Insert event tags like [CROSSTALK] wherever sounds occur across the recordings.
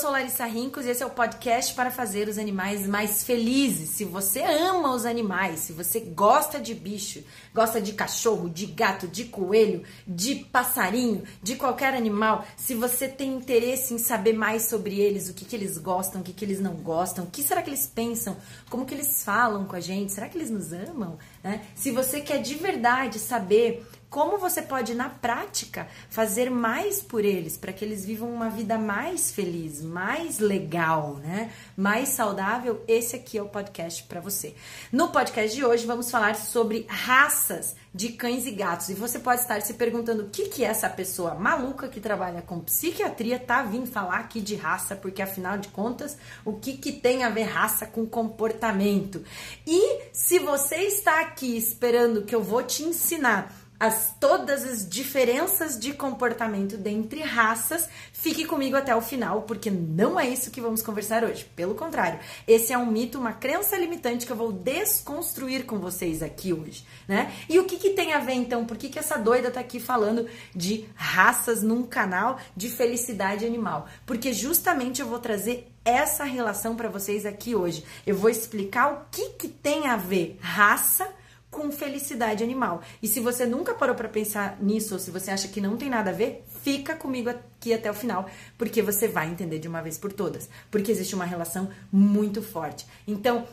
sou Larissa Rincos e esse é o podcast para fazer os animais mais felizes. Se você ama os animais, se você gosta de bicho, gosta de cachorro, de gato, de coelho, de passarinho, de qualquer animal, se você tem interesse em saber mais sobre eles, o que, que eles gostam, o que, que eles não gostam, o que será que eles pensam, como que eles falam com a gente, será que eles nos amam? Né? Se você quer de verdade saber como você pode, na prática, fazer mais por eles, para que eles vivam uma vida mais feliz, mais legal, né? Mais saudável, esse aqui é o podcast para você. No podcast de hoje, vamos falar sobre raças de cães e gatos. E você pode estar se perguntando o que, que essa pessoa maluca que trabalha com psiquiatria tá vindo falar aqui de raça, porque afinal de contas, o que, que tem a ver raça com comportamento? E se você está aqui esperando que eu vou te ensinar as, todas as diferenças de comportamento dentre raças, fique comigo até o final, porque não é isso que vamos conversar hoje. Pelo contrário, esse é um mito, uma crença limitante que eu vou desconstruir com vocês aqui hoje, né? E o que, que tem a ver então? Por que, que essa doida tá aqui falando de raças num canal de felicidade animal? Porque justamente eu vou trazer essa relação para vocês aqui hoje. Eu vou explicar o que, que tem a ver raça com felicidade animal. E se você nunca parou para pensar nisso, ou se você acha que não tem nada a ver, fica comigo aqui até o final, porque você vai entender de uma vez por todas, porque existe uma relação muito forte. Então,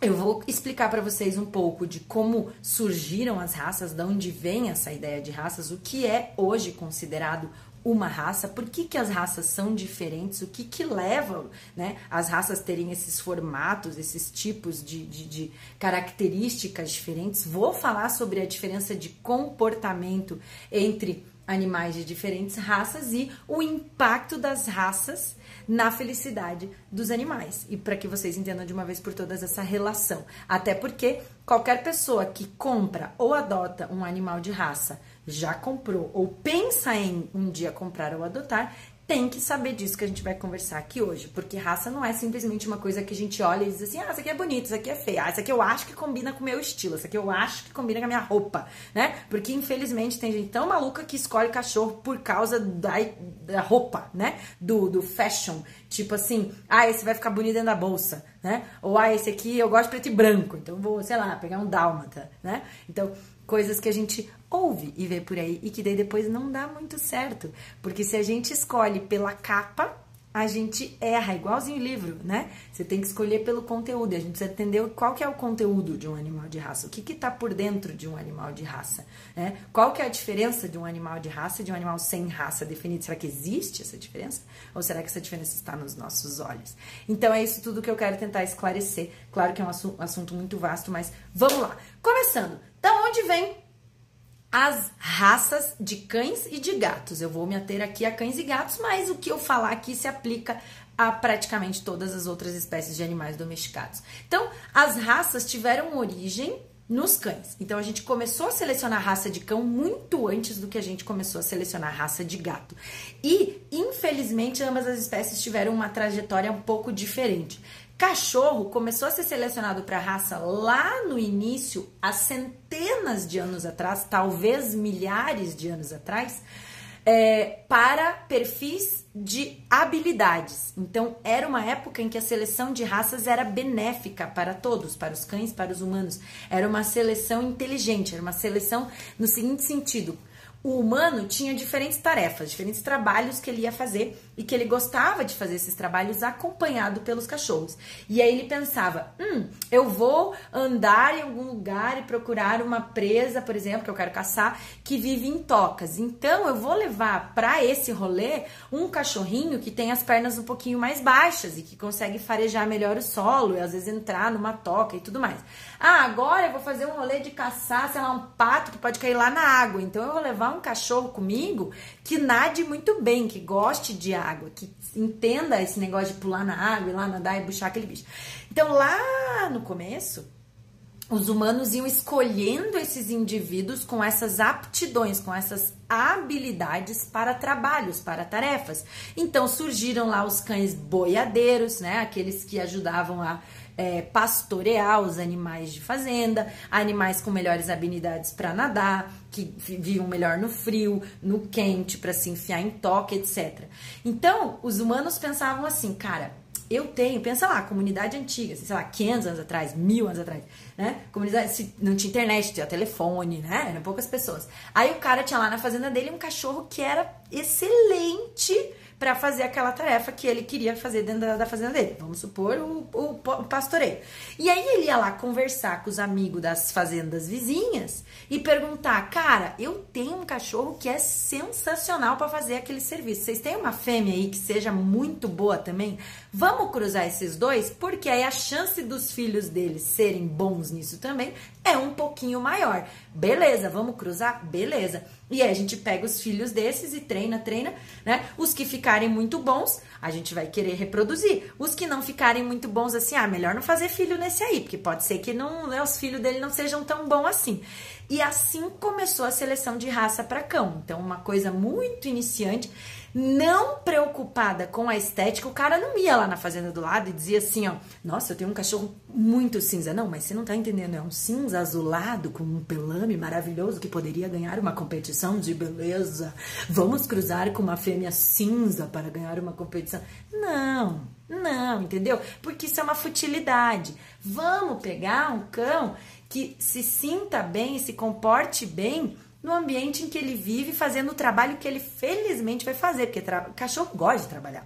eu vou explicar para vocês um pouco de como surgiram as raças, de onde vem essa ideia de raças, o que é hoje considerado uma raça, por que, que as raças são diferentes, o que, que leva né, as raças terem esses formatos, esses tipos de, de, de, características diferentes. Vou falar sobre a diferença de comportamento entre animais de diferentes raças e o impacto das raças na felicidade dos animais. E para que vocês entendam de uma vez por todas essa relação. Até porque qualquer pessoa que compra ou adota um animal de raça já comprou ou pensa em um dia comprar ou adotar, tem que saber disso que a gente vai conversar aqui hoje, porque raça não é simplesmente uma coisa que a gente olha e diz assim: ah, isso aqui é bonito, isso aqui é feio, ah, aqui eu acho que combina com o meu estilo, isso aqui eu acho que combina com a minha roupa, né? Porque infelizmente tem gente tão maluca que escolhe cachorro por causa da, da roupa, né? Do, do fashion. Tipo assim, ah, esse vai ficar bonito dentro da bolsa, né? Ou ah, esse aqui eu gosto preto e branco, então vou, sei lá, pegar um dálmata, né? Então, coisas que a gente ouve e vê por aí e que daí depois não dá muito certo. Porque se a gente escolhe pela capa, a gente erra, igualzinho o livro, né? Você tem que escolher pelo conteúdo. A gente precisa entender qual que é o conteúdo de um animal de raça, o que que tá por dentro de um animal de raça, né? Qual que é a diferença de um animal de raça e de um animal sem raça definido? Será que existe essa diferença? Ou será que essa diferença está nos nossos olhos? Então é isso tudo que eu quero tentar esclarecer. Claro que é um assunto muito vasto, mas vamos lá. Começando, onde vem as raças de cães e de gatos. Eu vou me ater aqui a cães e gatos, mas o que eu falar aqui se aplica a praticamente todas as outras espécies de animais domesticados. Então, as raças tiveram origem nos cães. Então a gente começou a selecionar raça de cão muito antes do que a gente começou a selecionar raça de gato. E, infelizmente, ambas as espécies tiveram uma trajetória um pouco diferente. Cachorro começou a ser selecionado para raça lá no início, há centenas de anos atrás, talvez milhares de anos atrás, é, para perfis de habilidades. Então, era uma época em que a seleção de raças era benéfica para todos, para os cães, para os humanos. Era uma seleção inteligente, era uma seleção no seguinte sentido: o humano tinha diferentes tarefas, diferentes trabalhos que ele ia fazer e que ele gostava de fazer esses trabalhos acompanhado pelos cachorros. E aí ele pensava: hum, eu vou andar em algum lugar e procurar uma presa, por exemplo, que eu quero caçar, que vive em tocas. Então eu vou levar para esse rolê um cachorrinho que tem as pernas um pouquinho mais baixas e que consegue farejar melhor o solo e às vezes entrar numa toca e tudo mais. Ah, agora eu vou fazer um rolê de caçar, sei lá, um pato que pode cair lá na água. Então eu vou levar um cachorro comigo que nade muito bem, que goste de água, que entenda esse negócio de pular na água e lá nadar e puxar aquele bicho. Então lá no começo, os humanos iam escolhendo esses indivíduos com essas aptidões, com essas habilidades para trabalhos, para tarefas. Então surgiram lá os cães boiadeiros, né? Aqueles que ajudavam a é, pastorear os animais de fazenda, animais com melhores habilidades para nadar, que viviam melhor no frio, no quente, para se enfiar em toque, etc. Então, os humanos pensavam assim, cara, eu tenho, pensa lá, comunidade antiga, sei lá, 500 anos atrás, mil anos atrás, né? Comunidade, não tinha internet, tinha telefone, né? Eram poucas pessoas. Aí o cara tinha lá na fazenda dele um cachorro que era excelente para fazer aquela tarefa que ele queria fazer dentro da, da fazenda dele. Vamos supor o, o, o, pastoreio. E aí ele ia lá conversar com os amigos das fazendas vizinhas e perguntar: Cara, eu tenho um cachorro que é sensacional para fazer aquele serviço. Vocês têm uma fêmea aí que seja muito boa também? Vamos cruzar esses dois, porque aí a chance dos filhos deles serem bons nisso também é um pouquinho maior. Beleza, vamos cruzar? Beleza. E aí a gente pega os filhos desses e treina, treina, né? Os que ficarem muito bons, a gente vai querer reproduzir. Os que não ficarem muito bons assim, ah, melhor não fazer filho nesse aí, porque pode ser que não, né, os filhos dele não sejam tão bons assim. E assim começou a seleção de raça para cão. Então, uma coisa muito iniciante não preocupada com a estética, o cara não ia lá na fazenda do lado e dizia assim, ó, nossa, eu tenho um cachorro muito cinza. Não, mas você não tá entendendo, é um cinza azulado com um pelame maravilhoso que poderia ganhar uma competição de beleza. Vamos cruzar com uma fêmea cinza para ganhar uma competição. Não, não, entendeu? Porque isso é uma futilidade. Vamos pegar um cão que se sinta bem, se comporte bem no ambiente em que ele vive, fazendo o trabalho que ele felizmente vai fazer, porque cachorro gosta de trabalhar.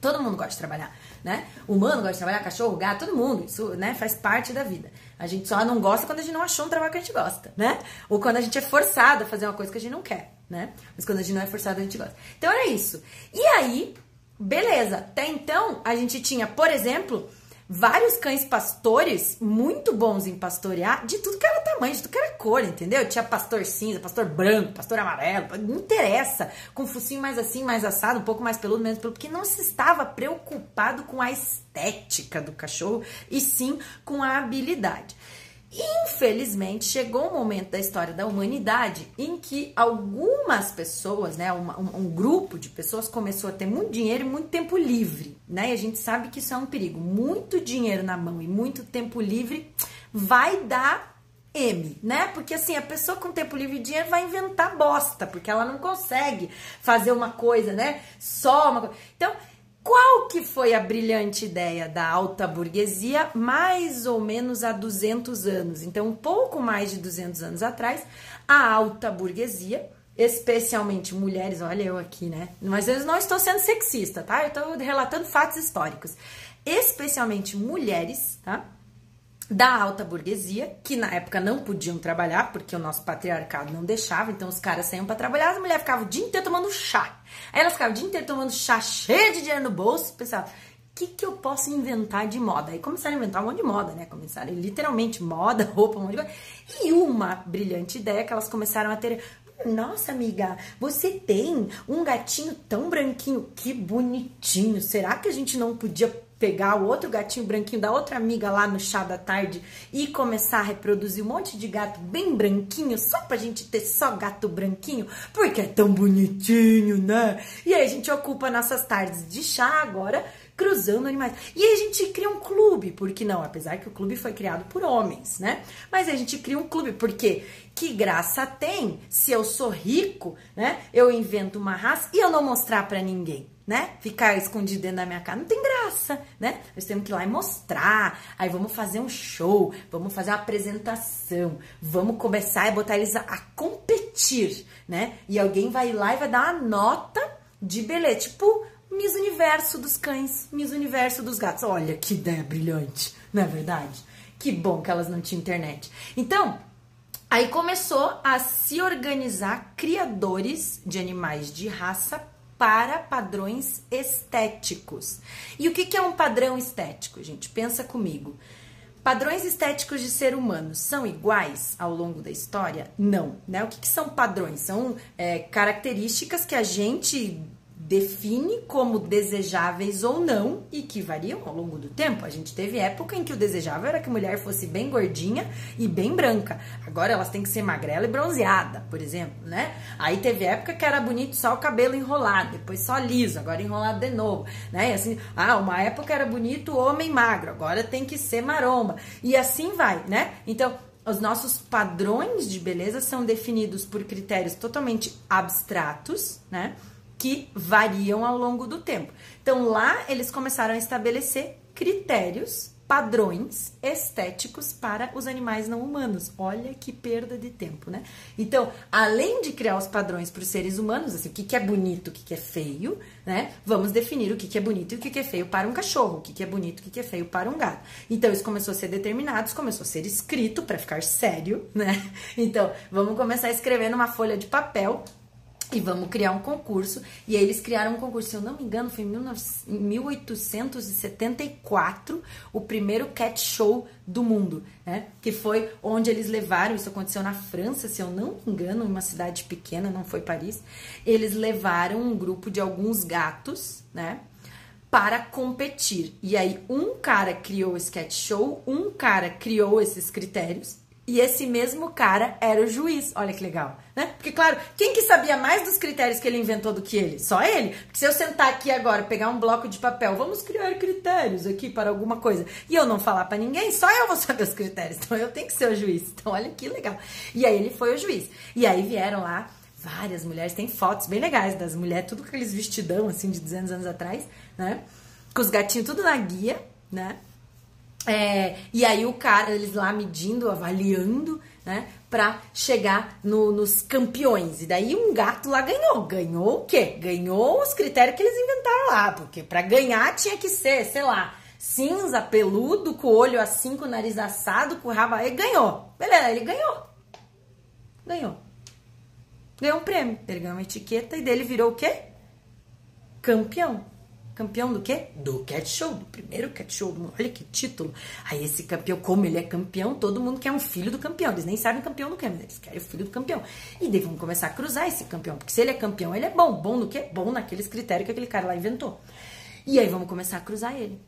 Todo mundo gosta de trabalhar, né? Humano gosta de trabalhar, cachorro, gato, todo mundo. Isso, né, faz parte da vida. A gente só não gosta quando a gente não achou um trabalho que a gente gosta, né? Ou quando a gente é forçado a fazer uma coisa que a gente não quer, né? Mas quando a gente não é forçado, a gente gosta. Então era isso. E aí, beleza. Até então, a gente tinha, por exemplo, vários cães pastores muito bons em pastorear, de tudo que era tamanho, de tudo que era cor, entendeu? Tinha pastor cinza, pastor branco, pastor amarelo, não interessa, com focinho mais assim, mais assado, um pouco mais peludo, menos peludo, porque não se estava preocupado com a estética do cachorro e sim com a habilidade. Infelizmente, chegou um momento da história da humanidade em que algumas pessoas, né, um, um, grupo de pessoas começou a ter muito dinheiro e muito tempo livre, né? E a gente sabe que isso é um perigo. Muito dinheiro na mão e muito tempo livre vai dar M, né? Porque assim, a pessoa com tempo livre e dinheiro vai inventar bosta, porque ela não consegue fazer uma coisa, né? Só uma coisa. Então, qual que foi a brilhante ideia da alta burguesia mais ou menos há 200 anos? Então, um pouco mais de 200 anos atrás, a alta burguesia, especialmente mulheres, olha eu aqui, né? Mas eu não estou sendo sexista, tá? Eu estou relatando fatos históricos. Especialmente mulheres, tá? Da alta burguesia, que na época não podiam trabalhar, porque o nosso patriarcado não deixava, então os caras saíam para trabalhar, as mulheres ficavam o dia inteiro tomando chá. Aí elas ficavam o dia inteiro tomando chá cheio de dinheiro no bolso, pensavam, o que, que eu posso inventar de moda? Aí começaram a inventar um monte de moda, né? Começaram literalmente moda, [LAUGHS] roupa, um monte de coisa. E uma brilhante ideia que elas começaram a ter. Nossa, amiga, você tem um gatinho tão branquinho, que bonitinho. Será que a gente não podia pegar o outro gatinho branquinho da outra amiga lá no chá da tarde e começar a reproduzir um monte de gato bem branquinho, só pra gente ter só gato branquinho, porque é tão bonitinho, né? E aí a gente ocupa nossas tardes de chá agora cruzando animais. E aí a gente cria um clube, porque não? Apesar que o clube foi criado por homens, né? Mas a gente cria um clube, porque que graça tem se eu sou rico, né? Eu invento uma raça e eu não mostrar para ninguém né? Ficar escondido dentro da minha casa não tem graça, né? Nós temos que ir lá e mostrar. Aí vamos fazer um show, vamos fazer uma apresentação, vamos começar a botar eles a, a competir, né? E alguém vai lá e vai dar uma nota de beleza, tipo Miss Universo dos cães, Miss Universo dos gatos. Olha que ideia brilhante, não é verdade? Que bom que elas não tinham internet. Então, aí começou a se organizar criadores de animais de raça para padrões estéticos. E o que, que é um padrão estético, gente? Pensa comigo. Padrões estéticos de ser humano são iguais ao longo da história? Não. Né? O que, que são padrões? São é, características que a gente define como desejáveis ou não e que variam ao longo do tempo. A gente teve época em que o desejável era que a mulher fosse bem gordinha e bem branca. Agora elas têm que ser magrela e bronzeada, por exemplo, né? Aí teve época que era bonito só o cabelo enrolado, depois só liso, agora enrolado de novo, né? E assim, ah, uma época era bonito homem magro, agora tem que ser maromba. E assim vai, né? Então, os nossos padrões de beleza são definidos por critérios totalmente abstratos, né? Que variam ao longo do tempo. Então lá eles começaram a estabelecer critérios padrões estéticos para os animais não humanos. Olha que perda de tempo, né? Então, além de criar os padrões para os seres humanos, assim, o que, que é bonito, o que, que é feio, né? Vamos definir o que, que é bonito e o que, que é feio para um cachorro, o que, que é bonito e o que, que é feio para um gato. Então, isso começou a ser determinado, isso começou a ser escrito para ficar sério, né? Então, vamos começar a escrever numa folha de papel e vamos criar um concurso. E aí eles criaram um concurso, se eu não me engano, foi em 1874, o primeiro cat show do mundo, né? Que foi onde eles levaram, isso aconteceu na França, se eu não me engano, uma cidade pequena, não foi Paris. Eles levaram um grupo de alguns gatos, né? Para competir. E aí, um cara criou o sketch show, um cara criou esses critérios, e esse mesmo cara era o juiz. Olha que legal, né? Porque, claro, quem que sabia mais dos critérios que ele inventou do que ele? Só ele. Porque se eu sentar aqui agora, pegar um bloco de papel, vamos criar critérios aqui para alguma coisa, e eu não falar para ninguém, só eu vou saber os critérios. Então eu tenho que ser o juiz. Então, olha que legal. E aí ele foi o juiz. E aí vieram lá várias mulheres, tem fotos bem legais das mulheres, tudo com aqueles vestidão, assim, de 200 anos atrás, né? Com os gatinhos tudo na guia, né? É, e aí o cara, eles lá medindo, avaliando, né? Pra chegar no, nos campeões. E daí um gato lá ganhou. Ganhou o quê? Ganhou os critérios que eles inventaram lá. Porque para ganhar tinha que ser, sei lá, cinza, peludo, com o olho assim, com o nariz assado, com o rabo. Aí ganhou. Beleza, ele ganhou. Ganhou. Ganhou um prêmio. Ele ganhou uma etiqueta e dele virou o quê? Campeão. Campeão do quê? Do cat show, do primeiro cat show. Olha que título. Aí esse campeão, como ele é campeão, todo mundo quer um filho do campeão. Eles nem sabem campeão do que, mas eles querem o filho do campeão. E daí vamos começar a cruzar esse campeão. Porque se ele é campeão, ele é bom. Bom no quê? Bom naqueles critérios que aquele cara lá inventou. E aí vamos começar a cruzar ele.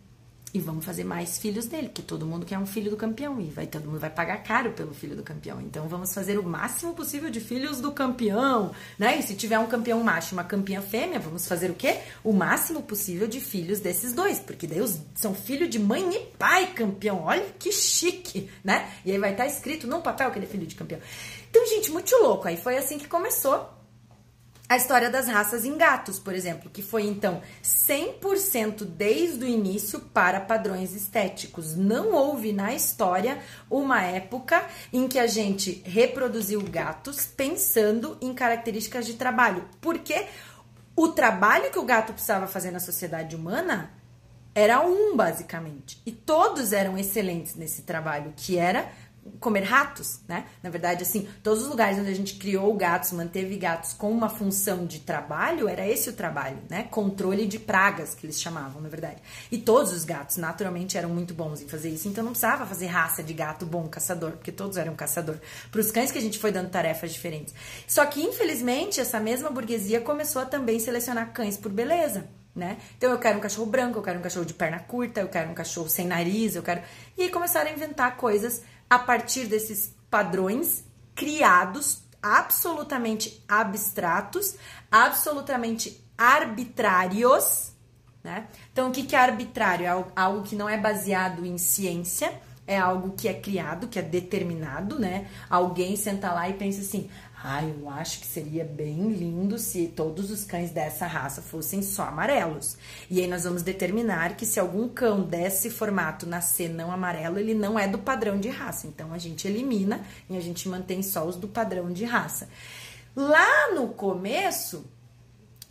E vamos fazer mais filhos dele, porque todo mundo quer um filho do campeão e vai todo mundo vai pagar caro pelo filho do campeão. Então vamos fazer o máximo possível de filhos do campeão, né? E se tiver um campeão macho e uma campeã fêmea, vamos fazer o quê? O máximo possível de filhos desses dois, porque daí os, são filho de mãe e pai campeão. Olha que chique, né? E aí vai estar escrito num papel que ele é filho de campeão. Então, gente, muito louco. Aí foi assim que começou a história das raças em gatos, por exemplo, que foi então 100% desde o início para padrões estéticos. Não houve na história uma época em que a gente reproduziu gatos pensando em características de trabalho, porque o trabalho que o gato precisava fazer na sociedade humana era um, basicamente. E todos eram excelentes nesse trabalho, que era comer ratos, né? Na verdade, assim, todos os lugares onde a gente criou gatos, manteve gatos com uma função de trabalho, era esse o trabalho, né? Controle de pragas, que eles chamavam, na verdade. E todos os gatos, naturalmente, eram muito bons em fazer isso, então não precisava fazer raça de gato bom caçador, porque todos eram caçador. Para os cães que a gente foi dando tarefas diferentes. Só que, infelizmente, essa mesma burguesia começou a também selecionar cães por beleza. Né? Então eu quero um cachorro branco, eu quero um cachorro de perna curta, eu quero um cachorro sem nariz, eu quero. E aí começaram a inventar coisas a partir desses padrões criados, absolutamente abstratos, absolutamente arbitrários. Né? Então, o que é arbitrário? É algo que não é baseado em ciência, é algo que é criado, que é determinado, né? Alguém senta lá e pensa assim: ah, eu acho que seria bem lindo se todos os cães dessa raça fossem só amarelos. E aí nós vamos determinar que se algum cão desse formato nascer não amarelo, ele não é do padrão de raça. Então a gente elimina e a gente mantém só os do padrão de raça. Lá no começo,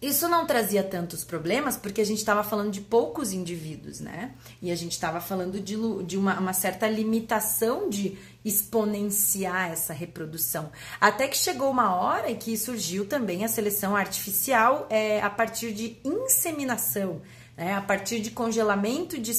isso não trazia tantos problemas porque a gente estava falando de poucos indivíduos, né? E a gente estava falando de, de uma, uma, certa limitação de exponenciar essa reprodução. Até que chegou uma hora em que surgiu também a seleção artificial é, a partir de inseminação né? a partir de congelamento de.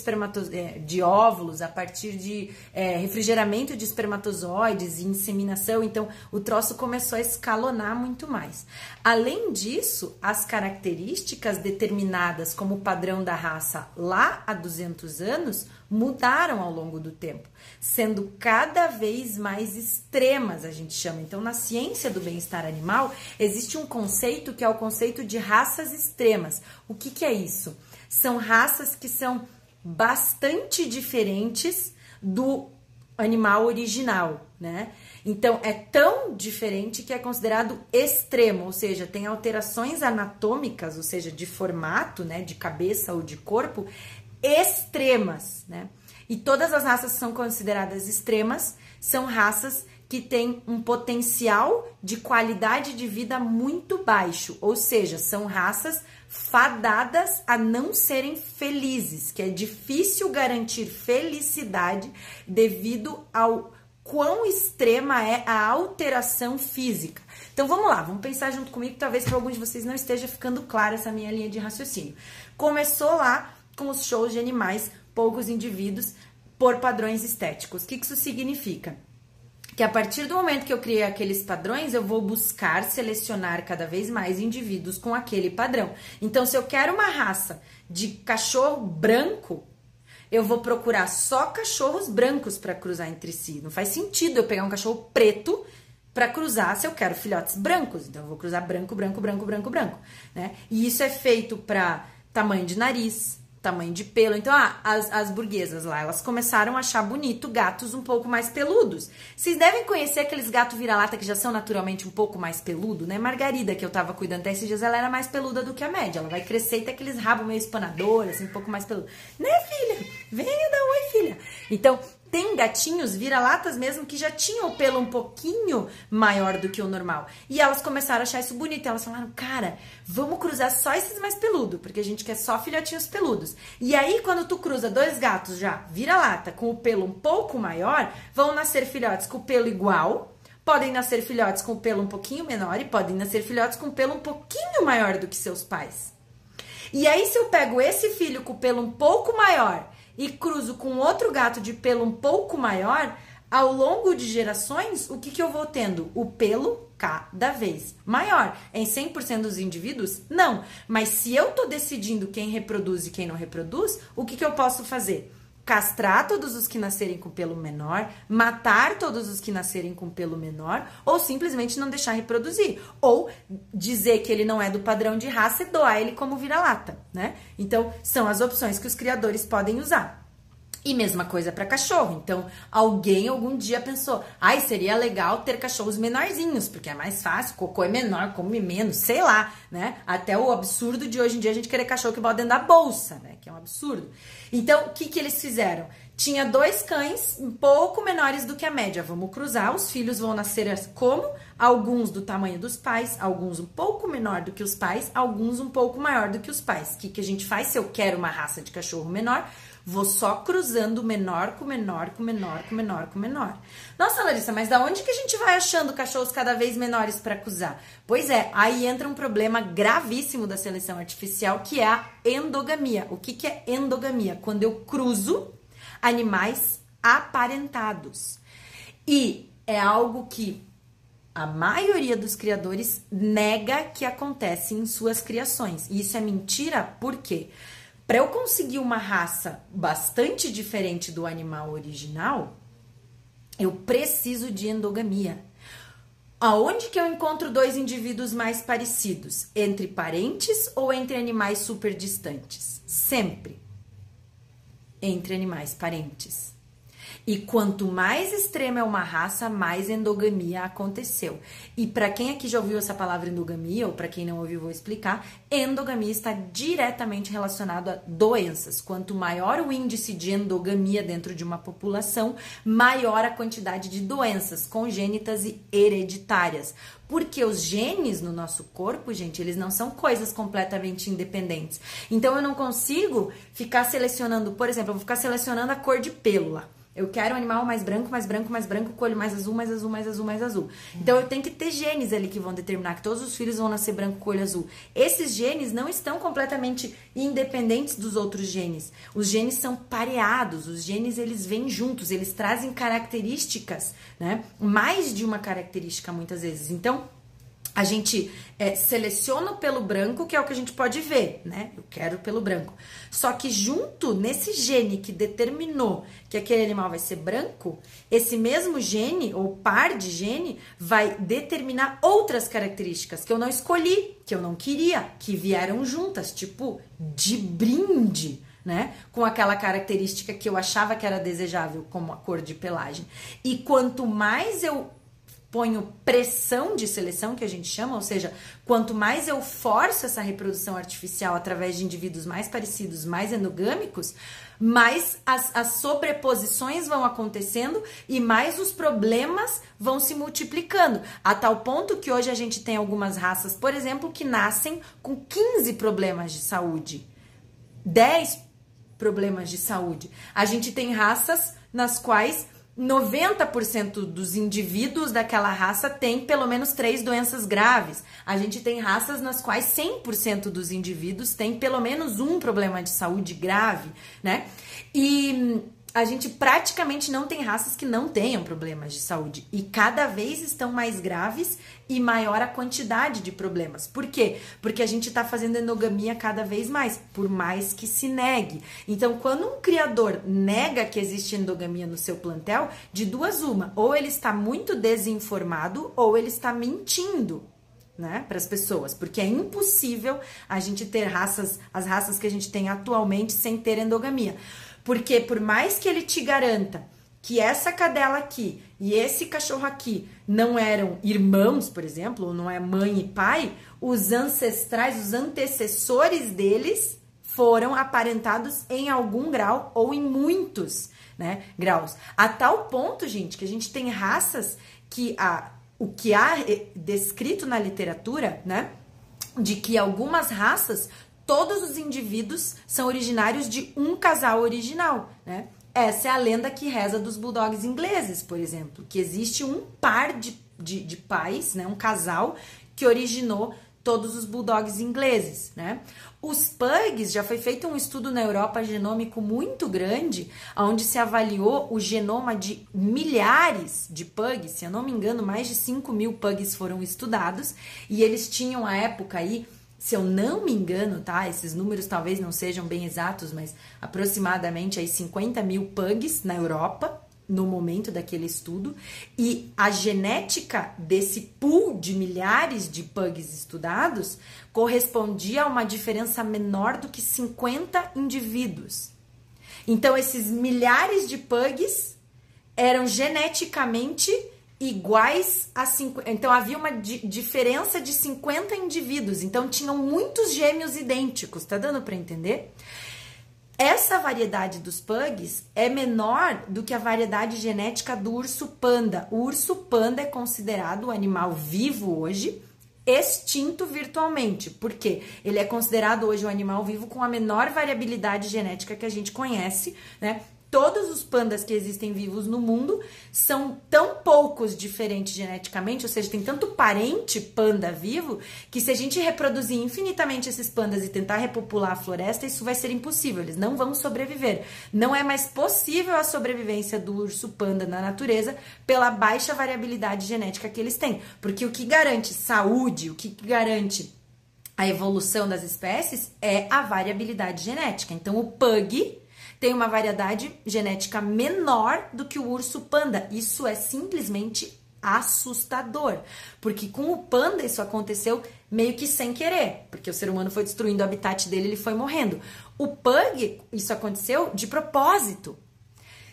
É, de óvulos, a partir de é, refrigeramento de espermatozoides e inseminação. Então, o troço começou a escalonar muito mais. Além disso, as características determinadas como padrão da raça lá há 200 anos mudaram ao longo do tempo, sendo cada vez mais extremas, a gente chama. Então, na ciência do bem-estar animal, existe um conceito que é o conceito de raças extremas. O que, que é isso? São raças que são bastante diferentes do animal original, né? Então é tão diferente que é considerado extremo, ou seja, tem alterações anatômicas, ou seja, de formato, né, de cabeça ou de corpo extremas, né? E todas as raças são consideradas extremas são raças que têm um potencial de qualidade de vida muito baixo, ou seja, são raças fadadas a não serem felizes, que é difícil garantir felicidade devido ao quão extrema é a alteração física. Então vamos lá, vamos pensar junto comigo, talvez para alguns de vocês não esteja ficando clara essa minha linha de raciocínio. Começou lá com os shows de animais, poucos indivíduos por padrões estéticos. O que isso significa? Que a partir do momento que eu criei aqueles padrões, eu vou buscar selecionar cada vez mais indivíduos com aquele padrão. Então, se eu quero uma raça de cachorro branco, eu vou procurar só cachorros brancos para cruzar entre si. Não faz sentido eu pegar um cachorro preto para cruzar se eu quero filhotes brancos. Então, eu vou cruzar branco, branco, branco, branco, branco, né? E isso é feito para tamanho de nariz, tamanho de pelo. Então, ah, as, as burguesas lá, elas começaram a achar bonito gatos um pouco mais peludos. Vocês devem conhecer aqueles gatos vira-lata que já são naturalmente um pouco mais peludo, né? Margarida, que eu tava cuidando até esses dias, ela era mais peluda do que a média. Ela vai crescer e ter aqueles rabos meio espanador, assim, um pouco mais peludo. Né, filha? Venha dar oi, filha. Então, tem gatinhos vira-latas mesmo que já tinham o pelo um pouquinho maior do que o normal. E elas começaram a achar isso bonito. Elas falaram, cara, vamos cruzar só esses mais peludos, porque a gente quer só filhotinhos peludos. E aí, quando tu cruza dois gatos já vira-lata com o pelo um pouco maior, vão nascer filhotes com o pelo igual. Podem nascer filhotes com o pelo um pouquinho menor e podem nascer filhotes com o pelo um pouquinho maior do que seus pais. E aí, se eu pego esse filho com o pelo um pouco maior e cruzo com outro gato de pelo um pouco maior, ao longo de gerações, o que, que eu vou tendo? O pelo cada vez maior. Em 100% dos indivíduos? Não. Mas se eu tô decidindo quem reproduz e quem não reproduz, o que, que eu posso fazer? Castrar todos os que nascerem com pelo menor, matar todos os que nascerem com pelo menor, ou simplesmente não deixar reproduzir, ou dizer que ele não é do padrão de raça e doar ele como vira-lata, né? Então, são as opções que os criadores podem usar. E mesma coisa para cachorro. Então, alguém algum dia pensou: ai, seria legal ter cachorros menorzinhos, porque é mais fácil, cocô é menor, come menos, sei lá, né? Até o absurdo de hoje em dia a gente querer cachorro que bota dentro da bolsa, né? Que é um absurdo. Então, o que, que eles fizeram? Tinha dois cães um pouco menores do que a média. Vamos cruzar, os filhos vão nascer como? Alguns do tamanho dos pais, alguns um pouco menor do que os pais, alguns um pouco maior do que os pais. O que, que a gente faz se eu quero uma raça de cachorro menor? Vou só cruzando menor com menor, com menor, com menor, com menor. Nossa, Larissa, mas da onde que a gente vai achando cachorros cada vez menores para cruzar? Pois é, aí entra um problema gravíssimo da seleção artificial, que é a endogamia. O que, que é endogamia? Quando eu cruzo animais aparentados. E é algo que a maioria dos criadores nega que acontece em suas criações. E isso é mentira por quê? Para eu conseguir uma raça bastante diferente do animal original, eu preciso de endogamia. Aonde que eu encontro dois indivíduos mais parecidos? Entre parentes ou entre animais super distantes? Sempre entre animais parentes. E quanto mais extrema é uma raça, mais endogamia aconteceu. E para quem aqui já ouviu essa palavra endogamia, ou para quem não ouviu, vou explicar. Endogamia está diretamente relacionado a doenças. Quanto maior o índice de endogamia dentro de uma população, maior a quantidade de doenças congênitas e hereditárias. Porque os genes no nosso corpo, gente, eles não são coisas completamente independentes. Então eu não consigo ficar selecionando, por exemplo, eu vou ficar selecionando a cor de pelo lá. Eu quero um animal mais branco, mais branco, mais branco, com olho mais azul, mais azul, mais azul, mais azul. Então eu tenho que ter genes ali que vão determinar que todos os filhos vão nascer branco com olho azul. Esses genes não estão completamente independentes dos outros genes. Os genes são pareados, os genes eles vêm juntos, eles trazem características, né? Mais de uma característica muitas vezes. Então, a gente é, seleciona pelo branco, que é o que a gente pode ver, né? Eu quero pelo branco. Só que junto nesse gene que determinou que aquele animal vai ser branco, esse mesmo gene ou par de gene vai determinar outras características que eu não escolhi, que eu não queria, que vieram juntas, tipo de brinde. Né? Com aquela característica que eu achava que era desejável, como a cor de pelagem. E quanto mais eu ponho pressão de seleção, que a gente chama, ou seja, quanto mais eu forço essa reprodução artificial através de indivíduos mais parecidos, mais endogâmicos, mais as, as sobreposições vão acontecendo e mais os problemas vão se multiplicando. A tal ponto que hoje a gente tem algumas raças, por exemplo, que nascem com 15 problemas de saúde, 10 problemas de saúde. A gente tem raças nas quais 90% dos indivíduos daquela raça tem pelo menos três doenças graves. A gente tem raças nas quais 100% dos indivíduos tem pelo menos um problema de saúde grave, né? E a gente praticamente não tem raças que não tenham problemas de saúde e cada vez estão mais graves e maior a quantidade de problemas. Por quê? Porque a gente está fazendo endogamia cada vez mais, por mais que se negue. Então, quando um criador nega que existe endogamia no seu plantel, de duas uma, ou ele está muito desinformado ou ele está mentindo né, para as pessoas, porque é impossível a gente ter raças, as raças que a gente tem atualmente sem ter endogamia. Porque por mais que ele te garanta que essa cadela aqui e esse cachorro aqui não eram irmãos, por exemplo, ou não é mãe e pai, os ancestrais, os antecessores deles foram aparentados em algum grau ou em muitos, né, graus. A tal ponto, gente, que a gente tem raças que a o que há eh, descrito na literatura, né, de que algumas raças todos os indivíduos são originários de um casal original, né? Essa é a lenda que reza dos bulldogs ingleses, por exemplo, que existe um par de, de, de pais, né? Um casal que originou todos os bulldogs ingleses, né? Os pugs, já foi feito um estudo na Europa genômico muito grande, onde se avaliou o genoma de milhares de pugs, se eu não me engano, mais de 5 mil pugs foram estudados, e eles tinham a época aí se eu não me engano, tá? Esses números talvez não sejam bem exatos, mas aproximadamente aí 50 mil pugs na Europa no momento daquele estudo e a genética desse pool de milhares de pugs estudados correspondia a uma diferença menor do que 50 indivíduos. Então esses milhares de pugs eram geneticamente iguais a 50. Então havia uma di diferença de 50 indivíduos. Então tinham muitos gêmeos idênticos. Tá dando para entender? Essa variedade dos pugs é menor do que a variedade genética do urso panda. O urso panda é considerado o animal vivo hoje, extinto virtualmente, porque ele é considerado hoje um animal vivo com a menor variabilidade genética que a gente conhece, né? Todos os pandas que existem vivos no mundo são tão poucos diferentes geneticamente, ou seja, tem tanto parente panda vivo, que se a gente reproduzir infinitamente esses pandas e tentar repopular a floresta, isso vai ser impossível, eles não vão sobreviver. Não é mais possível a sobrevivência do urso panda na natureza pela baixa variabilidade genética que eles têm. Porque o que garante saúde, o que garante a evolução das espécies é a variabilidade genética. Então, o pug tem uma variedade genética menor do que o urso panda. Isso é simplesmente assustador, porque com o panda isso aconteceu meio que sem querer, porque o ser humano foi destruindo o habitat dele, ele foi morrendo. O pug, isso aconteceu de propósito.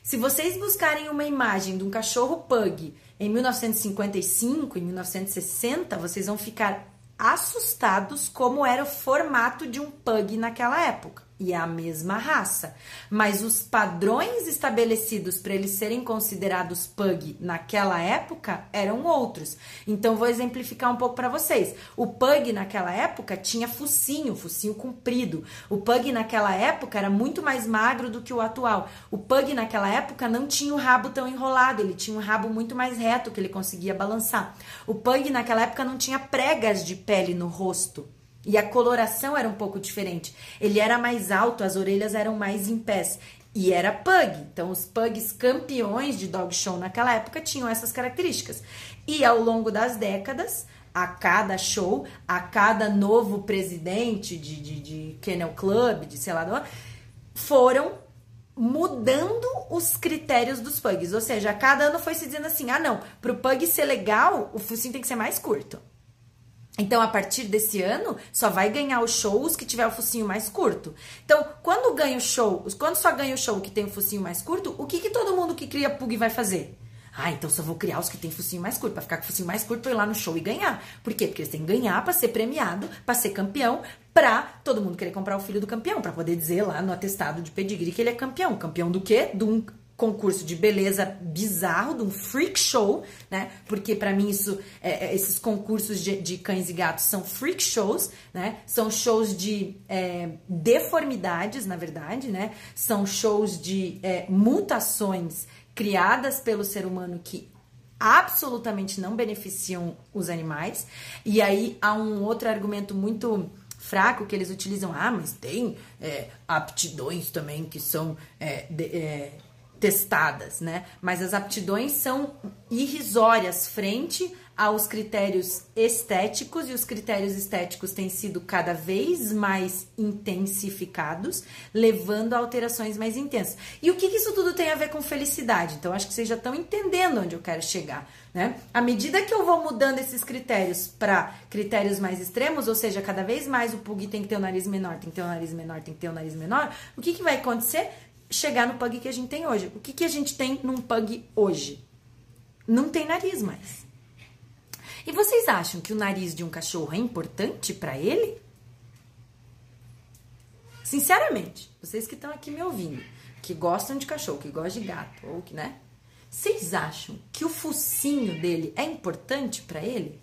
Se vocês buscarem uma imagem de um cachorro pug em 1955, em 1960, vocês vão ficar assustados como era o formato de um pug naquela época. E a mesma raça, mas os padrões estabelecidos para eles serem considerados pug naquela época eram outros. Então vou exemplificar um pouco para vocês. O pug naquela época tinha focinho, focinho comprido. O pug naquela época era muito mais magro do que o atual. O pug naquela época não tinha o rabo tão enrolado, ele tinha um rabo muito mais reto que ele conseguia balançar. O pug naquela época não tinha pregas de pele no rosto. E a coloração era um pouco diferente. Ele era mais alto, as orelhas eram mais em pés. E era pug. Então, os pugs campeões de dog show naquela época tinham essas características. E ao longo das décadas, a cada show, a cada novo presidente de, de, de Kennel Club, de sei lá, foram mudando os critérios dos pugs. Ou seja, a cada ano foi se dizendo assim: ah, não, para o pug ser legal, o focinho tem que ser mais curto. Então, a partir desse ano, só vai ganhar os shows que tiver o focinho mais curto. Então, quando ganha o show, quando só ganha o show que tem o focinho mais curto, o que, que todo mundo que cria pug vai fazer? Ah, então só vou criar os que tem focinho mais curto, para ficar com o focinho mais curto pra ir lá no show e ganhar. Por quê? Porque eles têm que ganhar para ser premiado, para ser campeão, pra todo mundo querer comprar o filho do campeão, para poder dizer lá no atestado de pedigree que ele é campeão. Campeão do quê? De um concurso de beleza bizarro, de um freak show, né? Porque para mim isso, é, é, esses concursos de, de, cães e gatos são freak shows, né? São shows de é, deformidades, na verdade, né? São shows de é, mutações criadas pelo ser humano que absolutamente não beneficiam os animais. E aí há um outro argumento muito fraco que eles utilizam. Ah, mas tem é, aptidões também que são é, de, testadas, né? Mas as aptidões são irrisórias frente aos critérios estéticos e os critérios estéticos têm sido cada vez mais intensificados, levando a alterações mais intensas. E o que, que isso tudo tem a ver com felicidade? Então, acho que vocês já estão entendendo onde eu quero chegar, né? À medida que eu vou mudando esses critérios para critérios mais extremos, ou seja, cada vez mais o pug tem que ter o nariz menor, tem que ter o nariz menor, tem que ter o nariz menor, o que, que vai acontecer? Chegar no pug que a gente tem hoje. O que, que a gente tem num pug hoje? Não tem nariz mais. E vocês acham que o nariz de um cachorro é importante para ele? Sinceramente, vocês que estão aqui me ouvindo, que gostam de cachorro, que gostam de gato, ou que, né? Vocês acham que o focinho dele é importante para ele?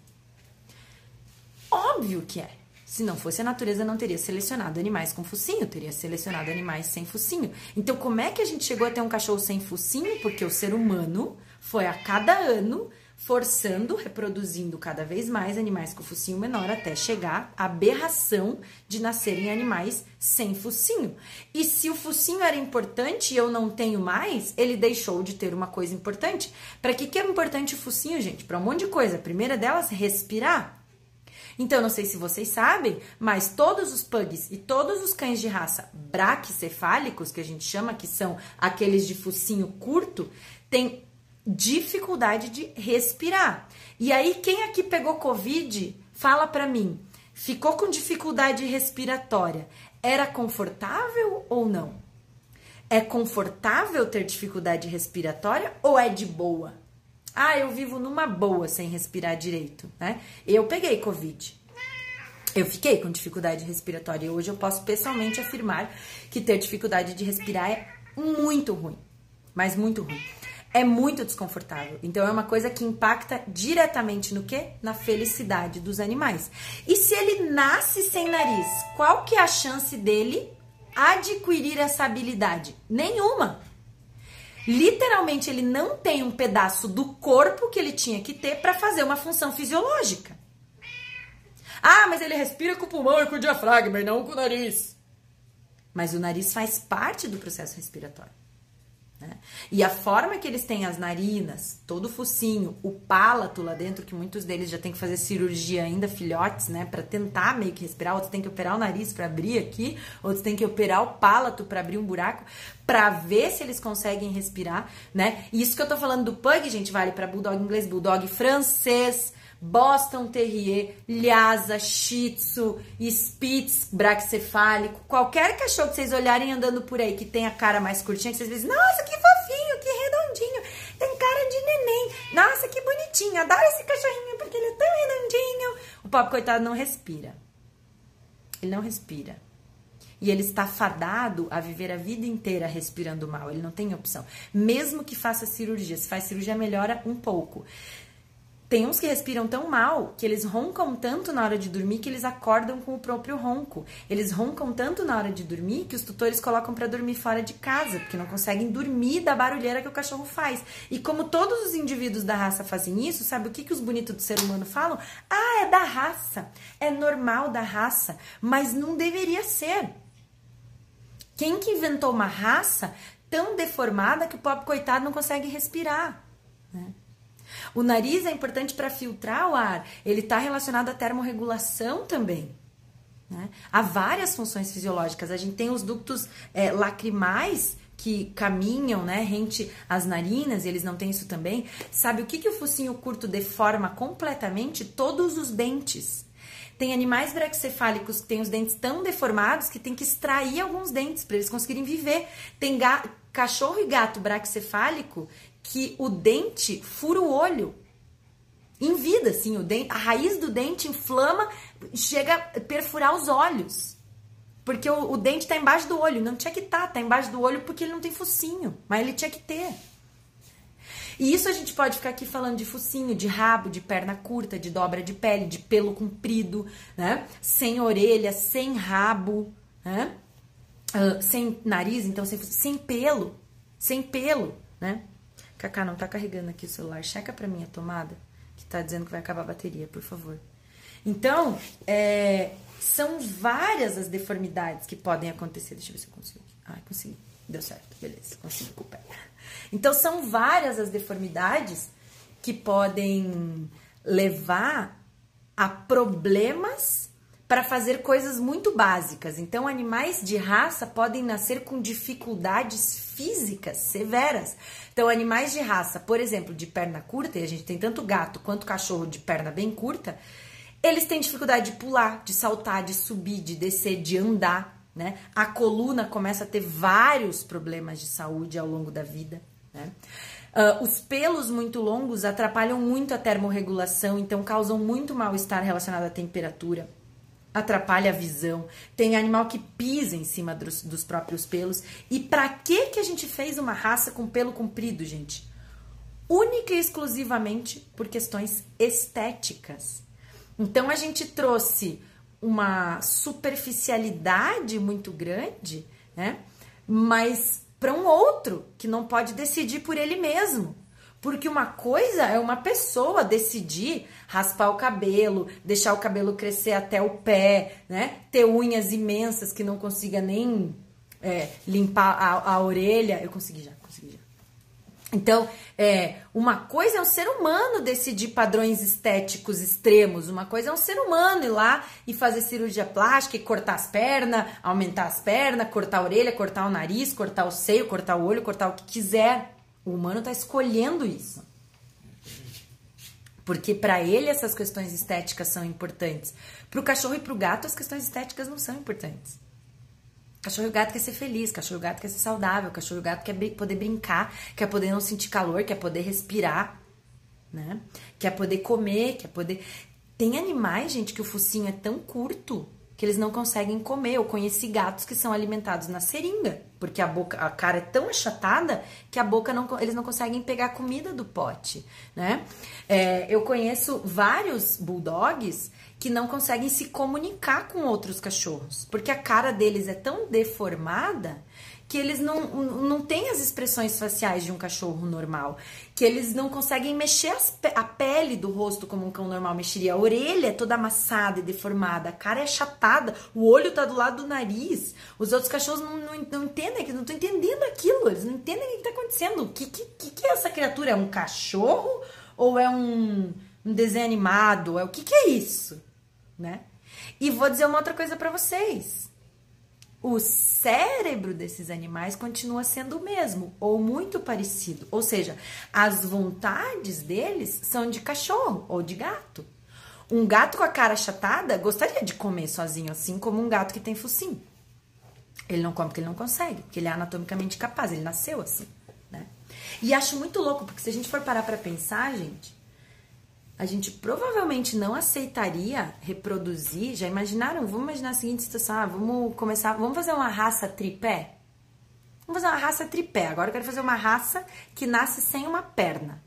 Óbvio que é. Se não fosse a natureza, não teria selecionado animais com focinho, teria selecionado animais sem focinho. Então, como é que a gente chegou a ter um cachorro sem focinho? Porque o ser humano foi a cada ano forçando, reproduzindo cada vez mais animais com focinho menor até chegar à aberração de nascerem animais sem focinho. E se o focinho era importante e eu não tenho mais, ele deixou de ter uma coisa importante. Para que, que é importante o focinho, gente? Para um monte de coisa. A primeira delas, respirar. Então, não sei se vocês sabem, mas todos os pugs e todos os cães de raça braquicefálicos, que a gente chama, que são aqueles de focinho curto, têm dificuldade de respirar. E aí, quem aqui pegou Covid, fala para mim, ficou com dificuldade respiratória, era confortável ou não? É confortável ter dificuldade respiratória ou é de boa? Ah, eu vivo numa boa sem respirar direito, né? Eu peguei Covid. Eu fiquei com dificuldade respiratória e hoje eu posso pessoalmente afirmar que ter dificuldade de respirar é muito ruim, mas muito ruim. É muito desconfortável. Então é uma coisa que impacta diretamente no que? Na felicidade dos animais. E se ele nasce sem nariz, qual que é a chance dele adquirir essa habilidade? Nenhuma. Literalmente, ele não tem um pedaço do corpo que ele tinha que ter para fazer uma função fisiológica. Ah, mas ele respira com o pulmão e com o diafragma e não com o nariz. Mas o nariz faz parte do processo respiratório. Né? E a forma que eles têm as narinas, todo o focinho, o palato lá dentro, que muitos deles já tem que fazer cirurgia ainda, filhotes, né, para tentar meio que respirar, outros tem que operar o nariz para abrir aqui, outros tem que operar o palato para abrir um buraco, para ver se eles conseguem respirar, né? E isso que eu tô falando do pug, gente, vale para bulldog inglês, bulldog francês, Boston Terrier, Lhasa, Shih Tzu, Spitz, braxcefálico, qualquer cachorro que vocês olharem andando por aí que tem a cara mais curtinha, que vocês dizem, nossa, que fofinho, que redondinho, tem cara de neném, nossa, que bonitinho, adoro esse cachorrinho porque ele é tão redondinho. O pobre coitado não respira. Ele não respira. e ele está fadado a viver a vida inteira respirando mal. Ele não tem opção. Mesmo que faça cirurgia, se faz cirurgia melhora um pouco. Tem uns que respiram tão mal que eles roncam tanto na hora de dormir que eles acordam com o próprio ronco. Eles roncam tanto na hora de dormir que os tutores colocam para dormir fora de casa, porque não conseguem dormir da barulheira que o cachorro faz. E como todos os indivíduos da raça fazem isso, sabe o que, que os bonitos do ser humano falam? Ah, é da raça, é normal da raça, mas não deveria ser. Quem que inventou uma raça tão deformada que o pobre coitado não consegue respirar? Né? O nariz é importante para filtrar o ar, ele está relacionado à termorregulação também. Né? Há várias funções fisiológicas. A gente tem os ductos é, lacrimais que caminham, né, rente às narinas, eles não têm isso também. Sabe o que, que o focinho curto deforma completamente? Todos os dentes. Tem animais braquicefálicos que têm os dentes tão deformados que tem que extrair alguns dentes para eles conseguirem viver. Tem cachorro e gato braquicefálico que o dente fura o olho. Em vida, assim, o dente, a raiz do dente inflama, chega a perfurar os olhos. Porque o, o dente está embaixo do olho. Não tinha que estar, tá, tá embaixo do olho porque ele não tem focinho. Mas ele tinha que ter. E isso a gente pode ficar aqui falando de focinho, de rabo, de perna curta, de dobra de pele, de pelo comprido, né? Sem orelha, sem rabo, né? Uh, sem nariz, então sem, sem pelo, sem pelo, né? Cacá, não tá carregando aqui o celular. Checa pra mim a tomada, que tá dizendo que vai acabar a bateria, por favor. Então, é, são várias as deformidades que podem acontecer. Deixa eu ver se eu consigo. Ah, consegui. Deu certo, beleza, consegui com o pé. Então, são várias as deformidades que podem levar a problemas para fazer coisas muito básicas. Então, animais de raça podem nascer com dificuldades físicas severas. Então, animais de raça, por exemplo, de perna curta, e a gente tem tanto gato quanto cachorro de perna bem curta, eles têm dificuldade de pular, de saltar, de subir, de descer, de andar. Né? A coluna começa a ter vários problemas de saúde ao longo da vida. Né? Uh, os pelos muito longos atrapalham muito a termorregulação, então causam muito mal-estar relacionado à temperatura atrapalha a visão. Tem animal que pisa em cima dos, dos próprios pelos. E para que que a gente fez uma raça com pelo comprido, gente? Única e exclusivamente por questões estéticas. Então a gente trouxe uma superficialidade muito grande, né? Mas para um outro que não pode decidir por ele mesmo. Porque uma coisa é uma pessoa decidir raspar o cabelo, deixar o cabelo crescer até o pé, né? Ter unhas imensas que não consiga nem é, limpar a, a orelha. Eu consegui já, consegui já. Então, é, uma coisa é um ser humano decidir padrões estéticos extremos, uma coisa é um ser humano ir lá e fazer cirurgia plástica e cortar as pernas, aumentar as pernas, cortar a orelha, cortar o nariz, cortar o seio, cortar o olho, cortar o que quiser. O humano está escolhendo isso. Porque para ele essas questões estéticas são importantes. Para o cachorro e para o gato as questões estéticas não são importantes. Cachorro e gato quer ser feliz, cachorro e gato quer ser saudável, cachorro e gato quer poder brincar, quer poder não sentir calor, quer poder respirar, né? Quer poder comer, quer poder. Tem animais, gente, que o focinho é tão curto que eles não conseguem comer. Eu conheci gatos que são alimentados na seringa, porque a boca, a cara é tão achatada que a boca não, eles não conseguem pegar comida do pote, né? É, eu conheço vários bulldogs que não conseguem se comunicar com outros cachorros, porque a cara deles é tão deformada que eles não, não têm as expressões faciais de um cachorro normal, que eles não conseguem mexer a pele do rosto como um cão normal mexeria. A orelha é toda amassada e deformada, a cara é achatada, o olho tá do lado do nariz. Os outros cachorros não, não, não entendem, não estão entendendo aquilo, eles não entendem o que está acontecendo. O que, que, que é essa criatura? É um cachorro ou é um, um desenho animado? É o que, que é isso? Né? E vou dizer uma outra coisa para vocês o cérebro desses animais continua sendo o mesmo ou muito parecido. Ou seja, as vontades deles são de cachorro ou de gato. Um gato com a cara achatada gostaria de comer sozinho, assim como um gato que tem focinho. Ele não come porque ele não consegue, porque ele é anatomicamente capaz, ele nasceu assim, né? E acho muito louco, porque se a gente for parar para pensar, gente, a gente provavelmente não aceitaria reproduzir. Já imaginaram? Vamos imaginar a seguinte situação: ah, vamos começar, vamos fazer uma raça tripé? Vamos fazer uma raça tripé. Agora eu quero fazer uma raça que nasce sem uma perna.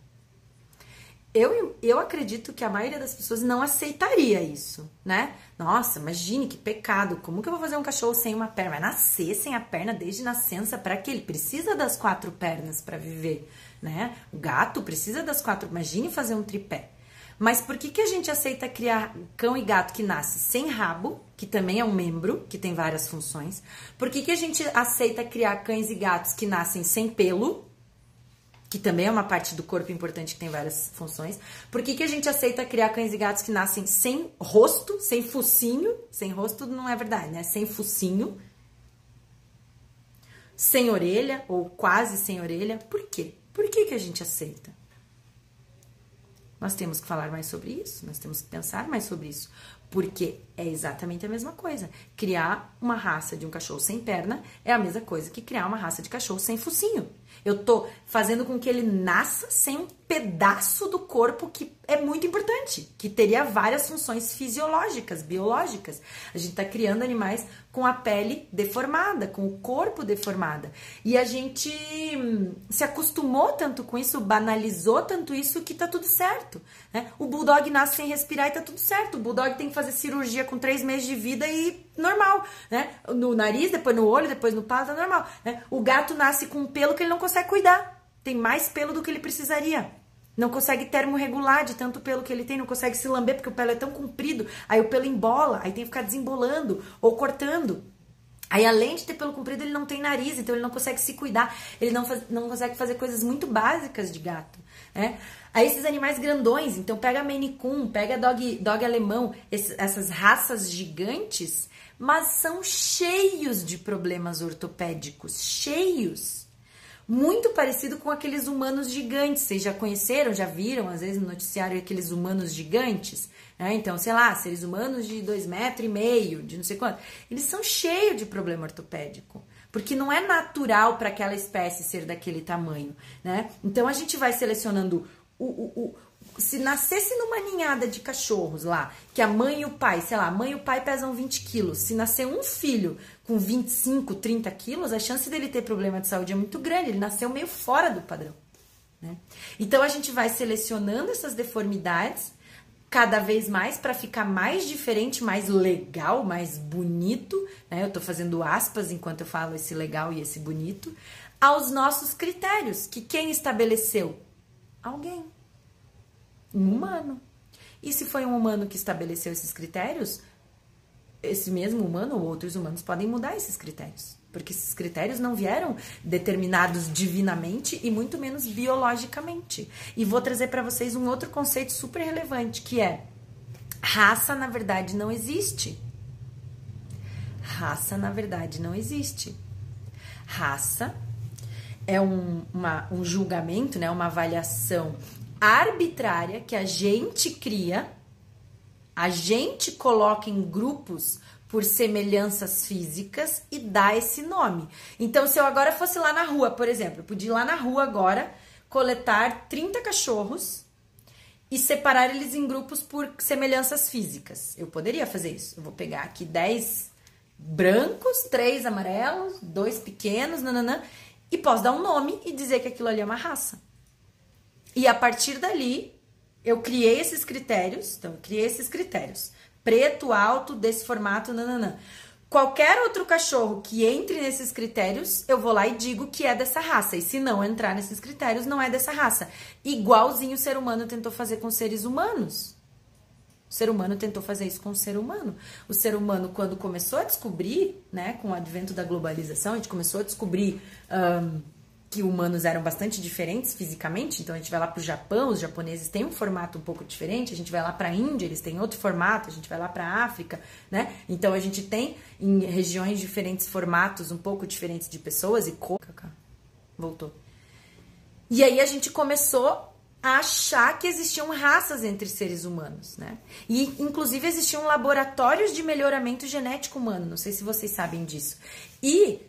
Eu, eu acredito que a maioria das pessoas não aceitaria isso, né? Nossa, imagine que pecado. Como que eu vou fazer um cachorro sem uma perna? Vai nascer sem a perna desde nascença para que ele precisa das quatro pernas para viver, né? O gato precisa das quatro. Imagine fazer um tripé. Mas por que, que a gente aceita criar cão e gato que nasce sem rabo, que também é um membro, que tem várias funções? Por que, que a gente aceita criar cães e gatos que nascem sem pelo, que também é uma parte do corpo importante que tem várias funções? Por que, que a gente aceita criar cães e gatos que nascem sem rosto, sem focinho? Sem rosto não é verdade, né? Sem focinho, sem orelha ou quase sem orelha. Por quê? Por que, que a gente aceita? Nós temos que falar mais sobre isso, nós temos que pensar mais sobre isso, porque é exatamente a mesma coisa. Criar uma raça de um cachorro sem perna é a mesma coisa que criar uma raça de cachorro sem focinho. Eu tô fazendo com que ele nasça sem um pedaço do corpo que é muito importante, que teria várias funções fisiológicas, biológicas. A gente tá criando animais com a pele deformada, com o corpo deformada. E a gente hum, se acostumou tanto com isso, banalizou tanto isso que tá tudo certo. Né? O bulldog nasce sem respirar e tá tudo certo. O bulldog tem que fazer cirurgia com três meses de vida e normal, né? No nariz, depois no olho, depois no palo, tá normal. Né? O gato nasce com um pelo que ele não consegue cuidar. Tem mais pelo do que ele precisaria. Não consegue termorregular de tanto pelo que ele tem, não consegue se lamber porque o pelo é tão comprido, aí o pelo embola, aí tem que ficar desembolando ou cortando. Aí, além de ter pelo comprido, ele não tem nariz, então ele não consegue se cuidar, ele não, faz, não consegue fazer coisas muito básicas de gato, né? Aí, esses animais grandões, então pega Maine Coon, pega dog, dog alemão, esses, essas raças gigantes, mas são cheios de problemas ortopédicos, cheios muito parecido com aqueles humanos gigantes. Vocês já conheceram, já viram, às vezes no noticiário, aqueles humanos gigantes? Né? Então, sei lá, seres humanos de dois metros e meio, de não sei quanto. Eles são cheios de problema ortopédico. Porque não é natural para aquela espécie ser daquele tamanho, né? Então a gente vai selecionando o, o, se nascesse numa ninhada de cachorros lá, que a mãe e o pai, sei lá, a mãe e o pai pesam 20 quilos, se nascer um filho com 25, 30 quilos, a chance dele ter problema de saúde é muito grande, ele nasceu meio fora do padrão. Né? Então a gente vai selecionando essas deformidades cada vez mais para ficar mais diferente, mais legal, mais bonito, né? Eu tô fazendo aspas enquanto eu falo esse legal e esse bonito, aos nossos critérios, que quem estabeleceu? Alguém um humano. E se foi um humano que estabeleceu esses critérios, esse mesmo humano ou outros humanos podem mudar esses critérios. Porque esses critérios não vieram determinados divinamente e muito menos biologicamente. E vou trazer para vocês um outro conceito super relevante, que é raça, na verdade, não existe. Raça, na verdade, não existe. Raça é um, uma, um julgamento, né, uma avaliação arbitrária que a gente cria, a gente coloca em grupos por semelhanças físicas e dá esse nome. Então, se eu agora fosse lá na rua, por exemplo, eu podia ir lá na rua agora, coletar 30 cachorros e separar eles em grupos por semelhanças físicas. Eu poderia fazer isso. Eu vou pegar aqui 10 brancos, 3 amarelos, dois pequenos, nananã, e posso dar um nome e dizer que aquilo ali é uma raça. E a partir dali, eu criei esses critérios. Então, eu criei esses critérios. Preto, alto, desse formato, nananã. Qualquer outro cachorro que entre nesses critérios, eu vou lá e digo que é dessa raça. E se não entrar nesses critérios, não é dessa raça. Igualzinho o ser humano tentou fazer com seres humanos. O ser humano tentou fazer isso com o ser humano. O ser humano, quando começou a descobrir, né, com o advento da globalização, a gente começou a descobrir. Um, que humanos eram bastante diferentes fisicamente, então a gente vai lá para o Japão, os japoneses têm um formato um pouco diferente, a gente vai lá para a Índia, eles têm outro formato, a gente vai lá para a África, né? Então a gente tem em regiões diferentes formatos um pouco diferentes de pessoas e cor. Voltou. E aí a gente começou a achar que existiam raças entre seres humanos, né? E inclusive existiam laboratórios de melhoramento genético humano, não sei se vocês sabem disso. E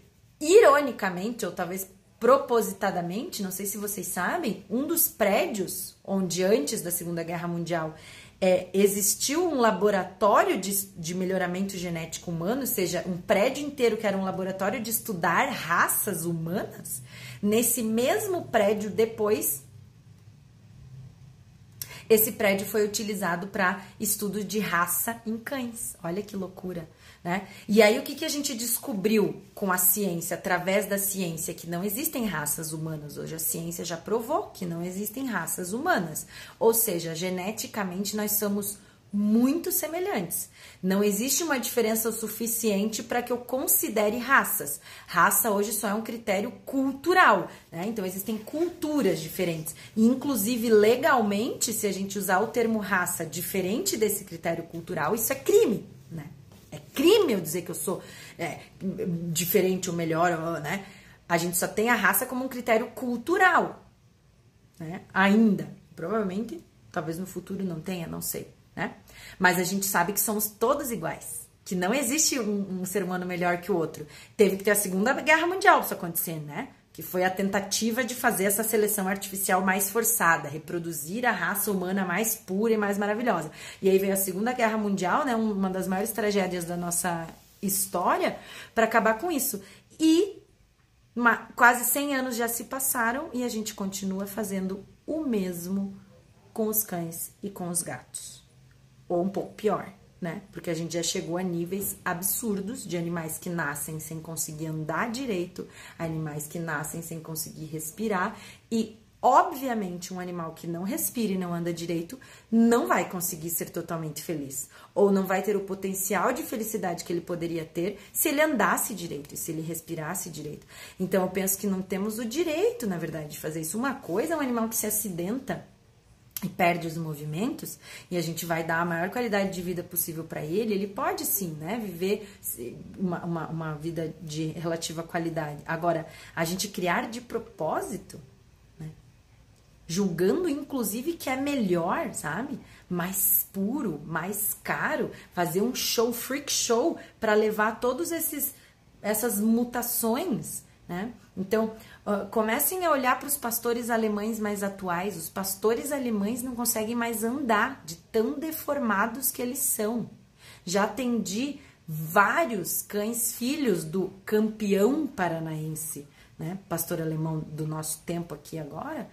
ironicamente, ou talvez propositadamente, não sei se vocês sabem, um dos prédios onde antes da Segunda Guerra Mundial é, existiu um laboratório de, de melhoramento genético humano, ou seja, um prédio inteiro que era um laboratório de estudar raças humanas, nesse mesmo prédio depois esse prédio foi utilizado para estudo de raça em cães. Olha que loucura, né? E aí o que, que a gente descobriu com a ciência, através da ciência, que não existem raças humanas. Hoje a ciência já provou que não existem raças humanas. Ou seja, geneticamente nós somos muito semelhantes. Não existe uma diferença suficiente para que eu considere raças. Raça hoje só é um critério cultural, né? Então existem culturas diferentes. E, inclusive, legalmente, se a gente usar o termo raça diferente desse critério cultural, isso é crime? É crime eu dizer que eu sou é, diferente ou melhor, né? A gente só tem a raça como um critério cultural, né? Ainda. Provavelmente, talvez no futuro não tenha, não sei né? Mas a gente sabe que somos todos iguais. Que não existe um, um ser humano melhor que o outro. Teve que ter a Segunda Guerra Mundial pra isso acontecer, né? Que foi a tentativa de fazer essa seleção artificial mais forçada, reproduzir a raça humana mais pura e mais maravilhosa. E aí veio a Segunda Guerra Mundial, né? Uma das maiores tragédias da nossa história, para acabar com isso. E uma, quase 100 anos já se passaram e a gente continua fazendo o mesmo com os cães e com os gatos ou um pouco pior, né? Porque a gente já chegou a níveis absurdos de animais que nascem sem conseguir andar direito, animais que nascem sem conseguir respirar e Obviamente, um animal que não respira e não anda direito não vai conseguir ser totalmente feliz. Ou não vai ter o potencial de felicidade que ele poderia ter se ele andasse direito e se ele respirasse direito. Então, eu penso que não temos o direito, na verdade, de fazer isso. Uma coisa é um animal que se acidenta e perde os movimentos e a gente vai dar a maior qualidade de vida possível para ele, ele pode sim, né, viver uma, uma, uma, vida de relativa qualidade. Agora, a gente criar de propósito, né, julgando inclusive que é melhor, sabe? Mais puro, mais caro, fazer um show, freak show, para levar todos esses essas mutações, né? Então, Uh, comecem a olhar para os pastores alemães mais atuais. Os pastores alemães não conseguem mais andar de tão deformados que eles são. Já atendi vários cães filhos do campeão paranaense, né, pastor alemão do nosso tempo aqui agora,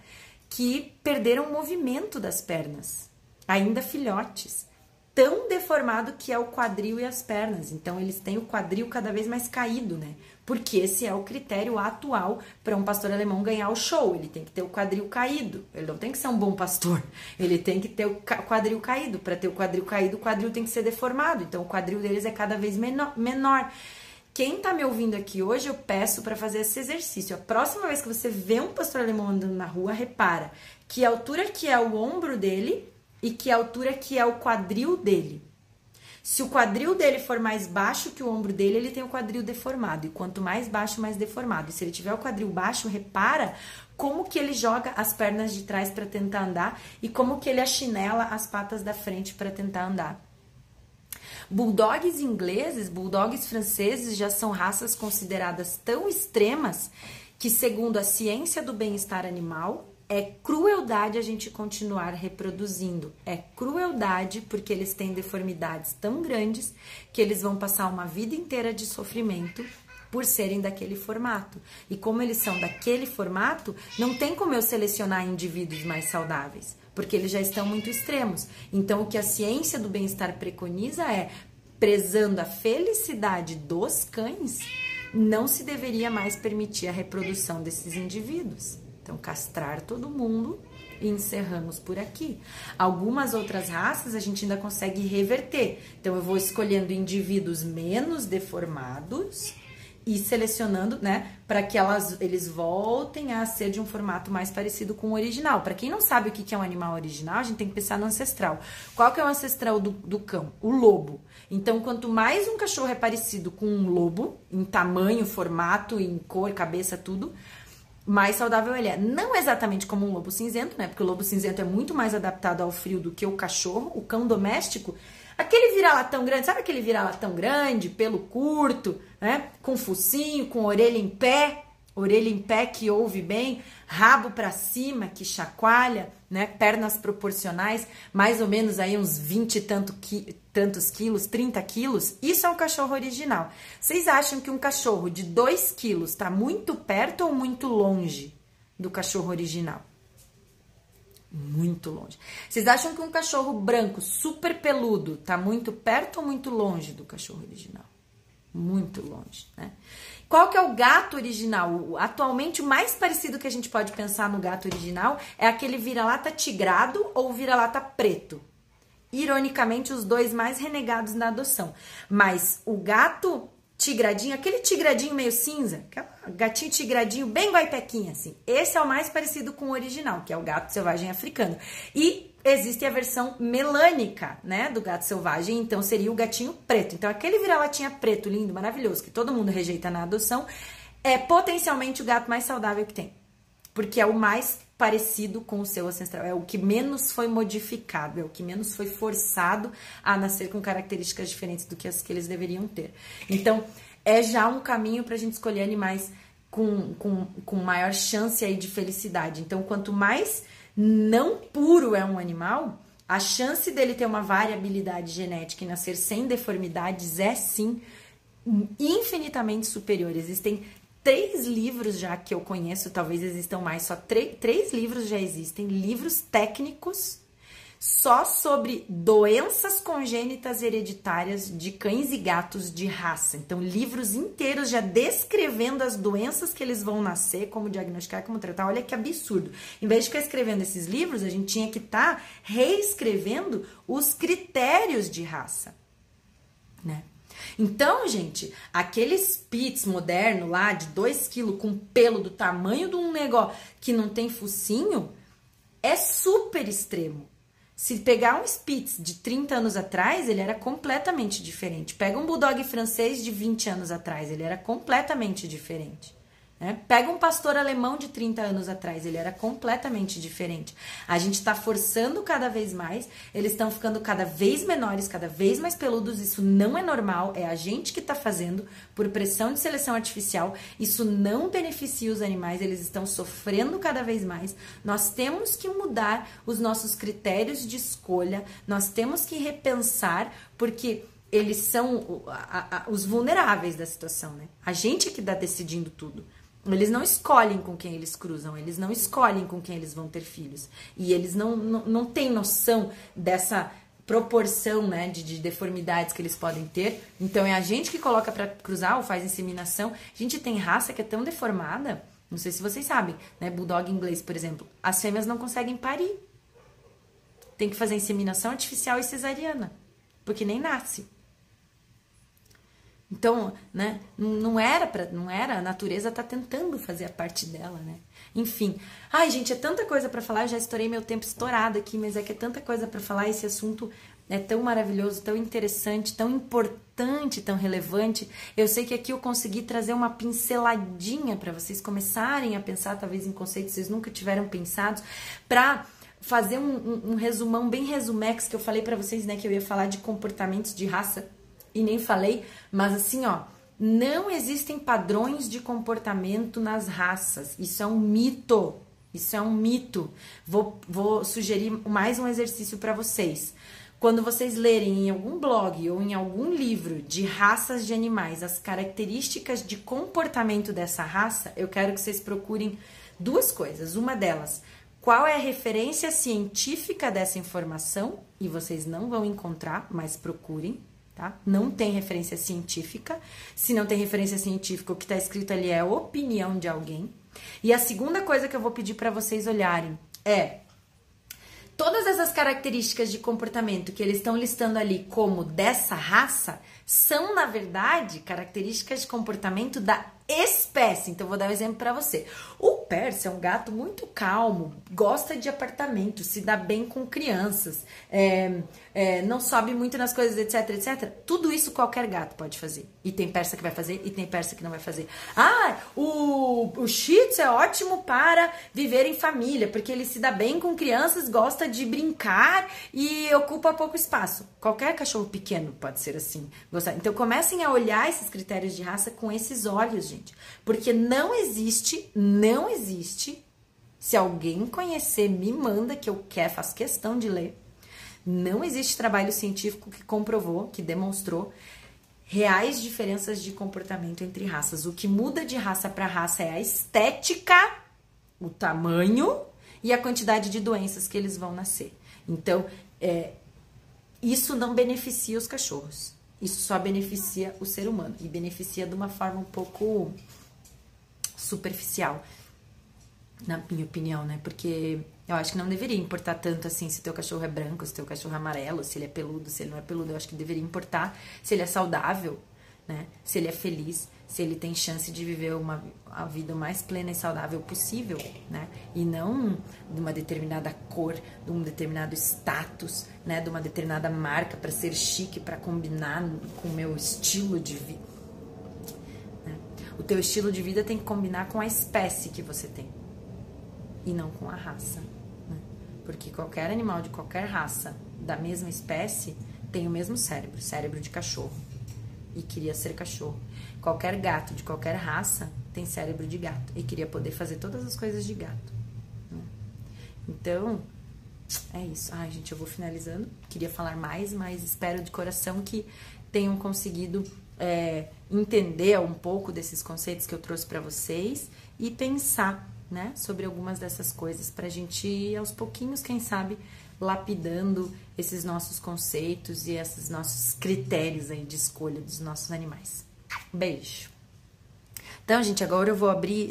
que perderam o movimento das pernas, ainda filhotes tão deformado que é o quadril e as pernas. Então eles têm o quadril cada vez mais caído, né? Porque esse é o critério atual para um pastor alemão ganhar o show. Ele tem que ter o quadril caído. Ele não tem que ser um bom pastor. [LAUGHS] Ele tem que ter o quadril caído. Para ter o quadril caído, o quadril tem que ser deformado. Então o quadril deles é cada vez menor. Quem tá me ouvindo aqui hoje, eu peço para fazer esse exercício. A próxima vez que você vê um pastor alemão andando na rua, repara que altura que é o ombro dele e que altura que é o quadril dele. Se o quadril dele for mais baixo que o ombro dele, ele tem o quadril deformado. E quanto mais baixo, mais deformado. E se ele tiver o quadril baixo, repara como que ele joga as pernas de trás para tentar andar e como que ele achinela as patas da frente para tentar andar. Bulldogs ingleses, bulldogs franceses já são raças consideradas tão extremas que, segundo a ciência do bem-estar animal, é crueldade a gente continuar reproduzindo. É crueldade porque eles têm deformidades tão grandes que eles vão passar uma vida inteira de sofrimento por serem daquele formato. E como eles são daquele formato, não tem como eu selecionar indivíduos mais saudáveis, porque eles já estão muito extremos. Então, o que a ciência do bem-estar preconiza é, prezando a felicidade dos cães, não se deveria mais permitir a reprodução desses indivíduos. Então, castrar todo mundo e encerramos por aqui. Algumas outras raças a gente ainda consegue reverter. Então, eu vou escolhendo indivíduos menos deformados e selecionando, né, para que elas, eles voltem a ser de um formato mais parecido com o original. Para quem não sabe o que é um animal original, a gente tem que pensar no ancestral. Qual que é o ancestral do, do cão? O lobo. Então, quanto mais um cachorro é parecido com um lobo, em tamanho, formato, em cor, cabeça, tudo, mais saudável ele é. Não exatamente como um lobo cinzento, né? Porque o lobo cinzento é muito mais adaptado ao frio do que o cachorro, o cão doméstico. Aquele vira-latão grande, sabe aquele vira-latão grande, pelo curto, né? Com focinho, com orelha em pé. orelha em pé que ouve bem, rabo para cima que chacoalha, né? Pernas proporcionais, mais ou menos aí uns 20 e tanto qui, tantos quilos, 30 quilos. Isso é um cachorro original. Vocês acham que um cachorro de 2 quilos está muito perto ou muito longe do cachorro original? Muito longe. Vocês acham que um cachorro branco, super peludo, tá muito perto ou muito longe do cachorro original? Muito longe, né? Qual que é o gato original? Atualmente, o mais parecido que a gente pode pensar no gato original é aquele vira-lata tigrado ou vira-lata preto. Ironicamente, os dois mais renegados na adoção. Mas o gato tigradinho, aquele tigradinho meio cinza, gatinho tigradinho bem guaipequinha, assim. Esse é o mais parecido com o original, que é o gato selvagem africano. E existe a versão melânica, né, do gato selvagem, então seria o gatinho preto. Então aquele vira-latinha preto, lindo, maravilhoso, que todo mundo rejeita na adoção, é potencialmente o gato mais saudável que tem. Porque é o mais parecido com o seu ancestral, é o que menos foi modificado, é o que menos foi forçado a nascer com características diferentes do que as que eles deveriam ter. Então, é já um caminho para a gente escolher animais com, com, com maior chance aí de felicidade. Então, quanto mais não puro é um animal, a chance dele ter uma variabilidade genética e nascer sem deformidades é sim infinitamente superior. Existem três livros já que eu conheço, talvez existam mais, só três livros já existem, livros técnicos só sobre doenças congênitas hereditárias de cães e gatos de raça. Então, livros inteiros já descrevendo as doenças que eles vão nascer, como diagnosticar, como tratar. Olha que absurdo. Em vez de ficar escrevendo esses livros, a gente tinha que estar tá reescrevendo os critérios de raça? Então, gente, aquele Spitz moderno lá de 2 kg com pelo do tamanho de um negócio que não tem focinho é super extremo. Se pegar um Spitz de 30 anos atrás, ele era completamente diferente. Pega um Bulldog francês de 20 anos atrás, ele era completamente diferente. Né? Pega um pastor alemão de 30 anos atrás, ele era completamente diferente. A gente está forçando cada vez mais, eles estão ficando cada vez menores, cada vez mais peludos. Isso não é normal, é a gente que está fazendo por pressão de seleção artificial. Isso não beneficia os animais, eles estão sofrendo cada vez mais. Nós temos que mudar os nossos critérios de escolha, nós temos que repensar, porque eles são os vulneráveis da situação, né? A gente que está decidindo tudo. Eles não escolhem com quem eles cruzam, eles não escolhem com quem eles vão ter filhos. E eles não, não, não têm noção dessa proporção né, de, de deformidades que eles podem ter. Então é a gente que coloca para cruzar ou faz inseminação. A gente tem raça que é tão deformada, não sei se vocês sabem, né? Bulldog inglês, por exemplo, as fêmeas não conseguem parir. Tem que fazer inseminação artificial e cesariana, porque nem nasce. Então, né, não era para, não era, a natureza tá tentando fazer a parte dela, né? Enfim. Ai, gente, é tanta coisa para falar, eu já estourei meu tempo estourado aqui, mas é que é tanta coisa para falar, esse assunto é tão maravilhoso, tão interessante, tão importante, tão relevante. Eu sei que aqui eu consegui trazer uma pinceladinha para vocês começarem a pensar talvez em conceitos que vocês nunca tiveram pensados, para fazer um, um, um resumão bem resumex que eu falei para vocês, né, que eu ia falar de comportamentos de raça e nem falei, mas assim, ó, não existem padrões de comportamento nas raças. Isso é um mito. Isso é um mito. Vou, vou sugerir mais um exercício para vocês. Quando vocês lerem em algum blog ou em algum livro de raças de animais as características de comportamento dessa raça, eu quero que vocês procurem duas coisas. Uma delas, qual é a referência científica dessa informação? E vocês não vão encontrar, mas procurem tá? Não tem referência científica. Se não tem referência científica, o que está escrito ali é opinião de alguém. E a segunda coisa que eu vou pedir para vocês olharem é todas essas características de comportamento que eles estão listando ali como dessa raça são, na verdade, características de comportamento da espécie. Então, vou dar um exemplo para você. O Persa é um gato muito calmo, gosta de apartamento, se dá bem com crianças, é, é, não sobe muito nas coisas, etc, etc. Tudo isso qualquer gato pode fazer. E tem persa que vai fazer e tem persa que não vai fazer. Ah, o, o Shih Tzu é ótimo para viver em família, porque ele se dá bem com crianças, gosta de brincar e ocupa pouco espaço. Qualquer cachorro pequeno pode ser assim. Gostar. Então comecem a olhar esses critérios de raça com esses olhos, gente. Porque não existe, não existe. Se alguém conhecer, me manda que eu quero, faço questão de ler. Não existe trabalho científico que comprovou, que demonstrou reais diferenças de comportamento entre raças. O que muda de raça para raça é a estética, o tamanho e a quantidade de doenças que eles vão nascer. Então, é, isso não beneficia os cachorros. Isso só beneficia o ser humano e beneficia de uma forma um pouco superficial, na minha opinião, né? Porque eu acho que não deveria importar tanto assim se teu cachorro é branco, se teu cachorro é amarelo, se ele é peludo, se ele não é peludo. Eu acho que deveria importar se ele é saudável, né? Se ele é feliz, se ele tem chance de viver uma a vida mais plena e saudável possível, né? E não de uma determinada cor, de um determinado status, né? De uma determinada marca para ser chique, para combinar com o meu estilo de vida. Né? O teu estilo de vida tem que combinar com a espécie que você tem e não com a raça. Porque qualquer animal de qualquer raça da mesma espécie tem o mesmo cérebro, cérebro de cachorro. E queria ser cachorro. Qualquer gato de qualquer raça tem cérebro de gato e queria poder fazer todas as coisas de gato. Né? Então, é isso. Ai, gente, eu vou finalizando. Queria falar mais, mas espero de coração que tenham conseguido é, entender um pouco desses conceitos que eu trouxe para vocês e pensar né, sobre algumas dessas coisas, para a gente ir aos pouquinhos, quem sabe, lapidando esses nossos conceitos e esses nossos critérios aí de escolha dos nossos animais. Beijo! Então, gente, agora eu vou abrir